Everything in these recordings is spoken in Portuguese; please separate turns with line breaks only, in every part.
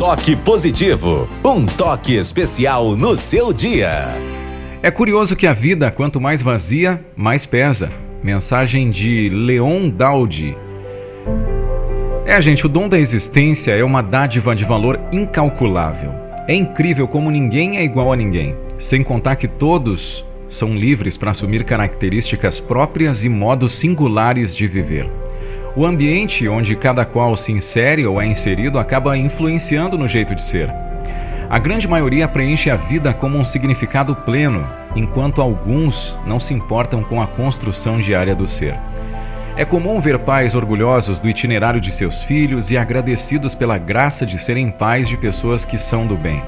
Toque positivo, um toque especial no seu dia.
É curioso que a vida, quanto mais vazia, mais pesa. Mensagem de Leon Daudi. É, gente, o dom da existência é uma dádiva de valor incalculável. É incrível como ninguém é igual a ninguém, sem contar que todos são livres para assumir características próprias e modos singulares de viver. O ambiente onde cada qual se insere ou é inserido acaba influenciando no jeito de ser. A grande maioria preenche a vida como um significado pleno, enquanto alguns não se importam com a construção diária do ser. É comum ver pais orgulhosos do itinerário de seus filhos e agradecidos pela graça de serem pais de pessoas que são do bem.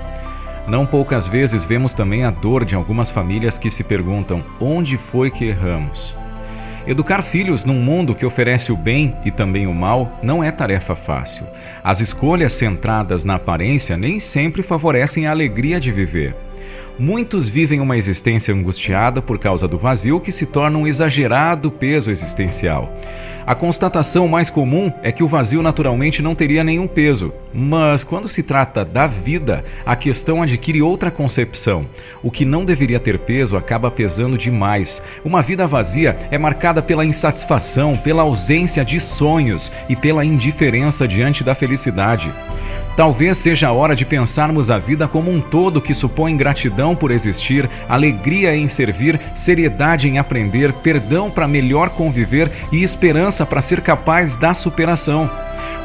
Não poucas vezes vemos também a dor de algumas famílias que se perguntam onde foi que erramos. Educar filhos num mundo que oferece o bem e também o mal não é tarefa fácil. As escolhas centradas na aparência nem sempre favorecem a alegria de viver. Muitos vivem uma existência angustiada por causa do vazio que se torna um exagerado peso existencial. A constatação mais comum é que o vazio naturalmente não teria nenhum peso, mas quando se trata da vida, a questão adquire outra concepção. O que não deveria ter peso acaba pesando demais. Uma vida vazia é marcada pela insatisfação, pela ausência de sonhos e pela indiferença diante da felicidade. Talvez seja a hora de pensarmos a vida como um todo que supõe gratidão por existir, alegria em servir, seriedade em aprender, perdão para melhor conviver e esperança para ser capaz da superação.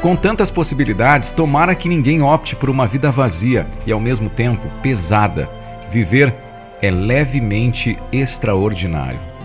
Com tantas possibilidades, tomara que ninguém opte por uma vida vazia e ao mesmo tempo pesada. Viver é levemente extraordinário.